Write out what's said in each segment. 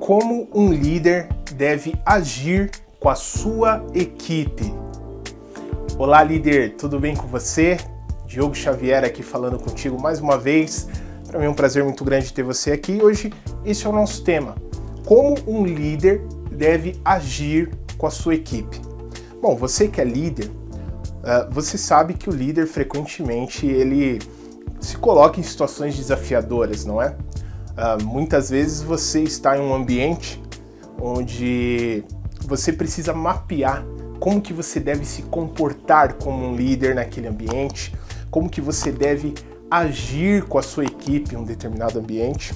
Como um líder deve agir com a sua equipe? Olá, líder, tudo bem com você? Diogo Xavier aqui falando contigo mais uma vez. Para mim é um prazer muito grande ter você aqui. Hoje, esse é o nosso tema: Como um líder deve agir com a sua equipe? Bom, você que é líder, ah, você sabe que o líder frequentemente ele se coloca em situações desafiadoras, não é? Uh, muitas vezes você está em um ambiente onde você precisa mapear como que você deve se comportar como um líder naquele ambiente, como que você deve agir com a sua equipe em um determinado ambiente.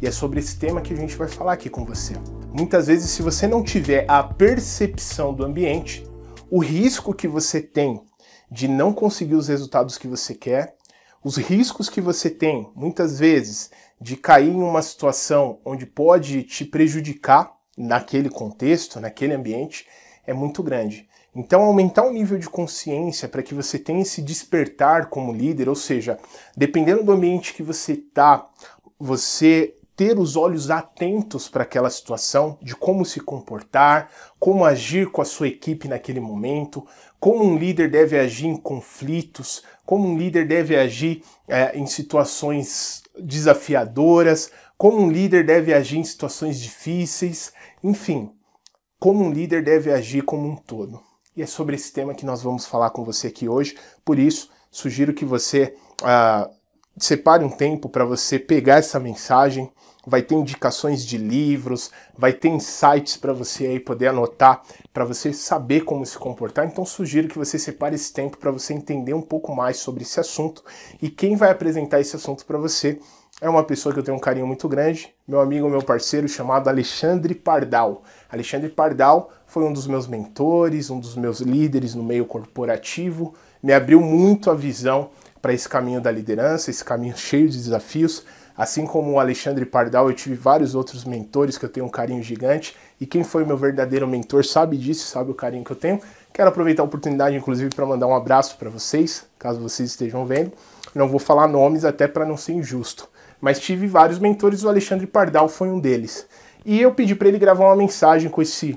E é sobre esse tema que a gente vai falar aqui com você. Muitas vezes, se você não tiver a percepção do ambiente, o risco que você tem de não conseguir os resultados que você quer, os riscos que você tem, muitas vezes, de cair em uma situação onde pode te prejudicar naquele contexto, naquele ambiente, é muito grande. Então, aumentar o nível de consciência para que você tenha esse despertar como líder, ou seja, dependendo do ambiente que você está, você ter os olhos atentos para aquela situação, de como se comportar, como agir com a sua equipe naquele momento, como um líder deve agir em conflitos, como um líder deve agir é, em situações desafiadoras, como um líder deve agir em situações difíceis, enfim, como um líder deve agir como um todo. E é sobre esse tema que nós vamos falar com você aqui hoje, por isso, sugiro que você. Uh, separe um tempo para você pegar essa mensagem, vai ter indicações de livros, vai ter insights para você aí poder anotar, para você saber como se comportar. Então sugiro que você separe esse tempo para você entender um pouco mais sobre esse assunto. E quem vai apresentar esse assunto para você é uma pessoa que eu tenho um carinho muito grande, meu amigo, meu parceiro chamado Alexandre Pardal. Alexandre Pardal foi um dos meus mentores, um dos meus líderes no meio corporativo, me abriu muito a visão para esse caminho da liderança, esse caminho cheio de desafios. Assim como o Alexandre Pardal, eu tive vários outros mentores que eu tenho um carinho gigante. E quem foi meu verdadeiro mentor sabe disso, sabe o carinho que eu tenho. Quero aproveitar a oportunidade, inclusive, para mandar um abraço para vocês, caso vocês estejam vendo. Não vou falar nomes até para não ser injusto. Mas tive vários mentores, o Alexandre Pardal foi um deles. E eu pedi para ele gravar uma mensagem com, esse,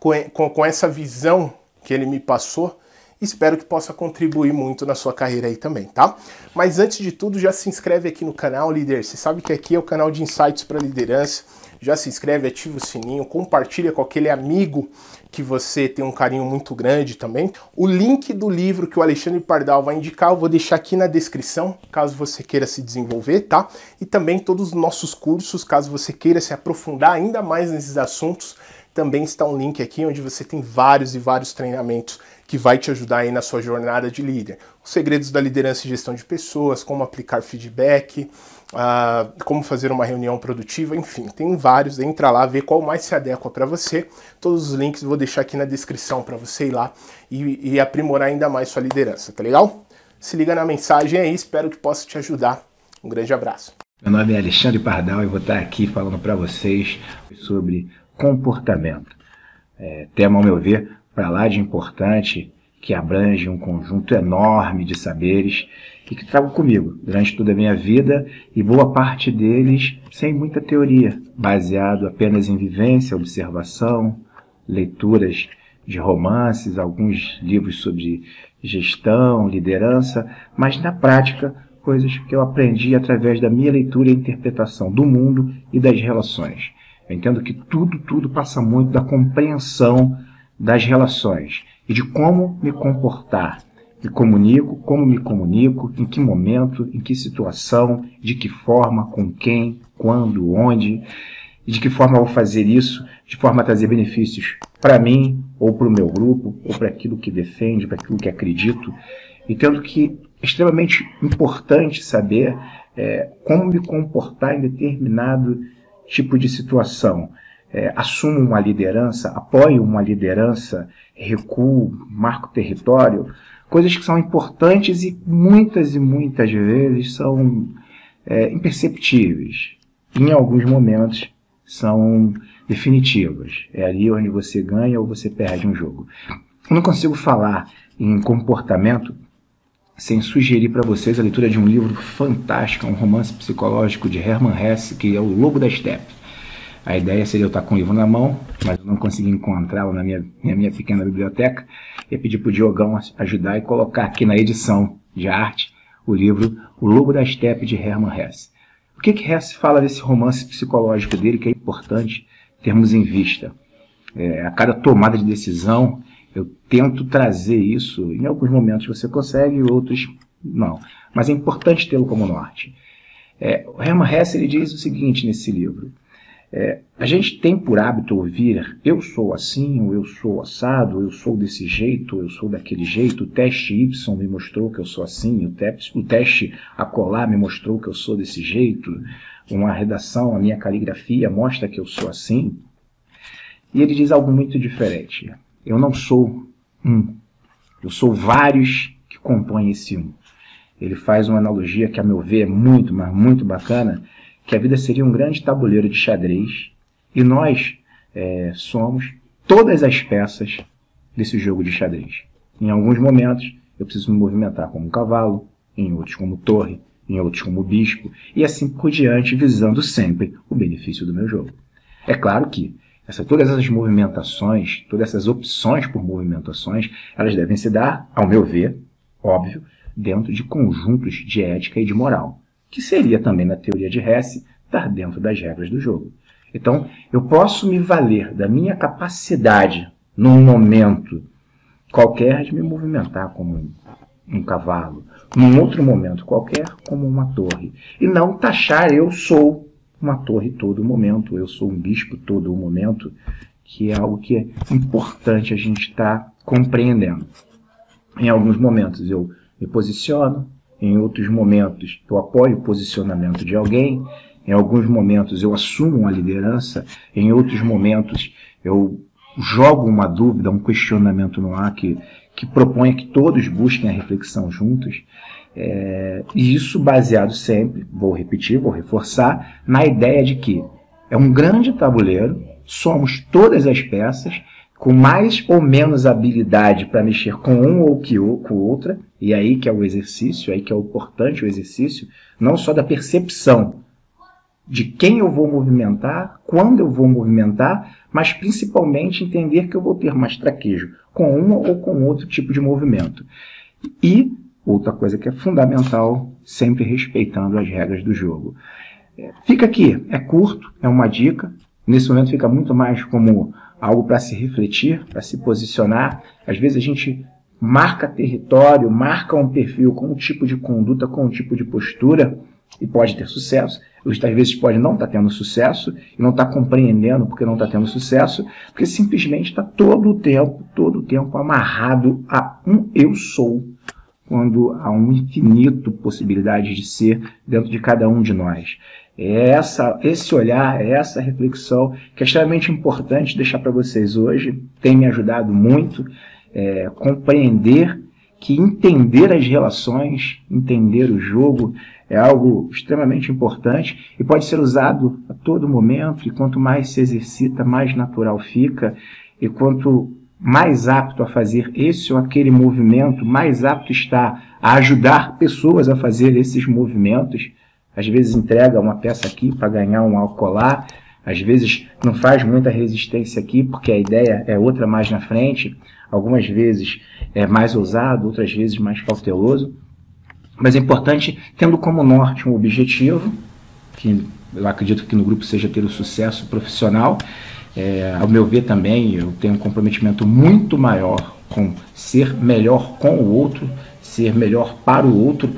com, com essa visão que ele me passou Espero que possa contribuir muito na sua carreira aí também, tá? Mas antes de tudo, já se inscreve aqui no canal, líder. Você sabe que aqui é o canal de insights para liderança. Já se inscreve, ativa o sininho, compartilha com aquele amigo que você tem um carinho muito grande também. O link do livro que o Alexandre Pardal vai indicar, eu vou deixar aqui na descrição, caso você queira se desenvolver, tá? E também todos os nossos cursos, caso você queira se aprofundar ainda mais nesses assuntos, também está um link aqui onde você tem vários e vários treinamentos que vai te ajudar aí na sua jornada de líder. Os segredos da liderança e gestão de pessoas, como aplicar feedback, uh, como fazer uma reunião produtiva, enfim, tem vários. Entra lá, vê qual mais se adequa para você. Todos os links vou deixar aqui na descrição para você ir lá e, e aprimorar ainda mais sua liderança, tá legal? Se liga na mensagem aí, espero que possa te ajudar. Um grande abraço. Meu nome é Alexandre Pardal e vou estar aqui falando para vocês sobre comportamento. É, tema, ao meu ver, para lá de importante, que abrange um conjunto enorme de saberes e que trago comigo durante toda a minha vida e boa parte deles sem muita teoria, baseado apenas em vivência, observação, leituras de romances, alguns livros sobre gestão, liderança, mas na prática coisas que eu aprendi através da minha leitura e interpretação do mundo e das relações. Eu entendo que tudo, tudo passa muito da compreensão das relações e de como me comportar. Me comunico, como me comunico, em que momento, em que situação, de que forma, com quem, quando, onde, e de que forma vou fazer isso de forma a trazer benefícios para mim, ou para o meu grupo, ou para aquilo que defende, para aquilo que acredito. E tendo que é extremamente importante saber é, como me comportar em determinado tipo de situação é, uma liderança, apoio uma liderança, recuo, marco território, coisas que são importantes e muitas e muitas vezes são é, imperceptíveis. Em alguns momentos são definitivas. É ali onde você ganha ou você perde um jogo. Eu não consigo falar em comportamento sem sugerir para vocês a leitura de um livro fantástico, um romance psicológico de Hermann Hesse, que é O Lobo da Steppe. A ideia seria eu estar com o livro na mão, mas eu não consegui encontrá-lo na minha, na minha pequena biblioteca. E pedir para o Diogão ajudar e colocar aqui na edição de arte o livro O Lobo da Steppe de Hermann Hesse. O que, que Hesse fala desse romance psicológico dele que é importante termos em vista? É, a cada tomada de decisão, eu tento trazer isso. Em alguns momentos você consegue, outros não. Mas é importante tê-lo como norte. É, o Hermann Hesse ele diz o seguinte nesse livro. É, a gente tem por hábito ouvir eu sou assim, ou eu sou assado, eu sou desse jeito, eu sou daquele jeito, o teste Y me mostrou que eu sou assim, o, te o teste acolá me mostrou que eu sou desse jeito, uma redação, a minha caligrafia mostra que eu sou assim. E ele diz algo muito diferente. Eu não sou um, eu sou vários que compõem esse um. Ele faz uma analogia que, a meu ver, é muito, mas muito bacana, que a vida seria um grande tabuleiro de xadrez e nós é, somos todas as peças desse jogo de xadrez. Em alguns momentos eu preciso me movimentar como um cavalo, em outros como torre, em outros como bispo, e assim por diante, visando sempre o benefício do meu jogo. É claro que essa, todas essas movimentações, todas essas opções por movimentações, elas devem se dar, ao meu ver, óbvio, dentro de conjuntos de ética e de moral que seria também na teoria de Hesse estar dentro das regras do jogo. Então, eu posso me valer da minha capacidade, num momento qualquer, de me movimentar como um, cavalo, num outro momento qualquer, como uma torre, e não taxar eu sou uma torre todo momento, eu sou um bispo todo momento, que é algo que é importante a gente estar tá compreendendo. Em alguns momentos eu me posiciono, em outros momentos eu apoio o posicionamento de alguém, em alguns momentos eu assumo uma liderança, em outros momentos eu jogo uma dúvida, um questionamento no ar que, que propõe que todos busquem a reflexão juntos. É, e isso baseado sempre, vou repetir, vou reforçar, na ideia de que é um grande tabuleiro, somos todas as peças, com mais ou menos habilidade para mexer com um ou que, com outra, e aí que é o exercício, aí que é o importante o exercício, não só da percepção de quem eu vou movimentar, quando eu vou movimentar, mas principalmente entender que eu vou ter mais traquejo com uma ou com outro tipo de movimento. E outra coisa que é fundamental, sempre respeitando as regras do jogo. É, fica aqui, é curto, é uma dica. Nesse momento fica muito mais como algo para se refletir, para se posicionar. Às vezes a gente marca território, marca um perfil com um tipo de conduta, com um tipo de postura e pode ter sucesso. Às vezes pode não estar tá tendo sucesso e não estar tá compreendendo porque não está tendo sucesso, porque simplesmente está todo o tempo, todo o tempo amarrado a um eu sou, quando há um infinito possibilidade de ser dentro de cada um de nós. É essa, esse olhar, é essa reflexão que é extremamente importante deixar para vocês hoje, tem me ajudado muito é, compreender que entender as relações, entender o jogo é algo extremamente importante e pode ser usado a todo momento. E quanto mais se exercita, mais natural fica. E quanto mais apto a fazer esse ou aquele movimento, mais apto está a ajudar pessoas a fazer esses movimentos. Às vezes entrega uma peça aqui para ganhar um alcolar, às vezes não faz muita resistência aqui porque a ideia é outra mais na frente algumas vezes é mais ousado, outras vezes mais cauteloso. Mas é importante, tendo como norte um objetivo, que eu acredito que no grupo seja ter o sucesso profissional. É, ao meu ver também, eu tenho um comprometimento muito maior com ser melhor com o outro, ser melhor para o outro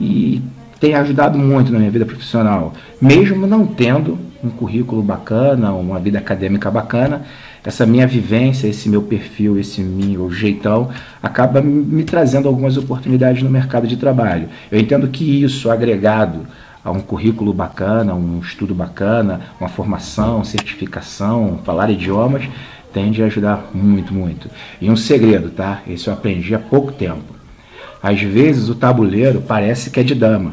e tem ajudado muito na minha vida profissional, mesmo não tendo um currículo bacana, uma vida acadêmica bacana, essa minha vivência, esse meu perfil, esse meu jeitão, acaba me trazendo algumas oportunidades no mercado de trabalho. Eu entendo que isso, agregado a um currículo bacana, um estudo bacana, uma formação, certificação, falar idiomas, tende a ajudar muito, muito. E um segredo, tá? Esse eu aprendi há pouco tempo. Às vezes o tabuleiro parece que é de dama,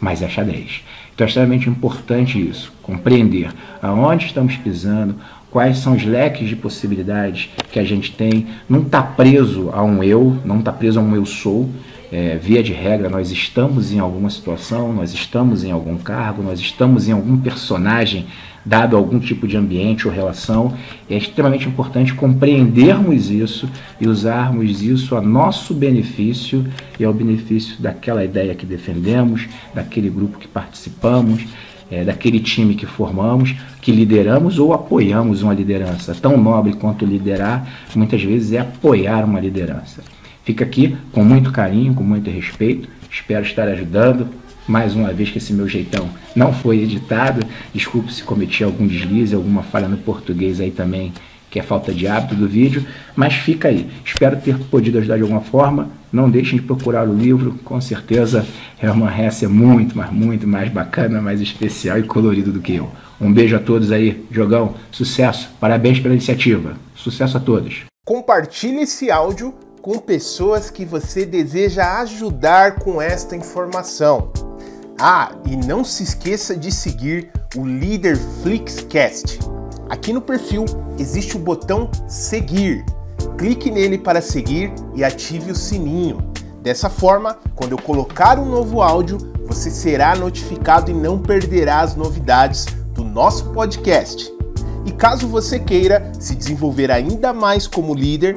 mas é xadrez. Então é extremamente importante isso, compreender aonde estamos pisando, quais são os leques de possibilidades que a gente tem, não está preso a um eu, não está preso a um eu sou. É, via de regra, nós estamos em alguma situação, nós estamos em algum cargo, nós estamos em algum personagem dado algum tipo de ambiente ou relação. É extremamente importante compreendermos isso e usarmos isso a nosso benefício e ao benefício daquela ideia que defendemos, daquele grupo que participamos. É, daquele time que formamos, que lideramos ou apoiamos uma liderança. Tão nobre quanto liderar, muitas vezes é apoiar uma liderança. Fica aqui com muito carinho, com muito respeito. Espero estar ajudando. Mais uma vez que esse meu jeitão não foi editado. Desculpe se cometi algum deslize, alguma falha no português aí também, que é falta de hábito do vídeo. Mas fica aí. Espero ter podido ajudar de alguma forma. Não deixem de procurar o livro. Com certeza é uma Hesse muito, mas muito mais bacana, mais especial e colorido do que eu. Um beijo a todos aí. Jogão, sucesso. Parabéns pela iniciativa. Sucesso a todos. Compartilhe esse áudio com pessoas que você deseja ajudar com esta informação. Ah, e não se esqueça de seguir o Líder Flixcast. Aqui no perfil existe o botão seguir. Clique nele para seguir e ative o sininho. Dessa forma, quando eu colocar um novo áudio, você será notificado e não perderá as novidades do nosso podcast. E caso você queira se desenvolver ainda mais como líder,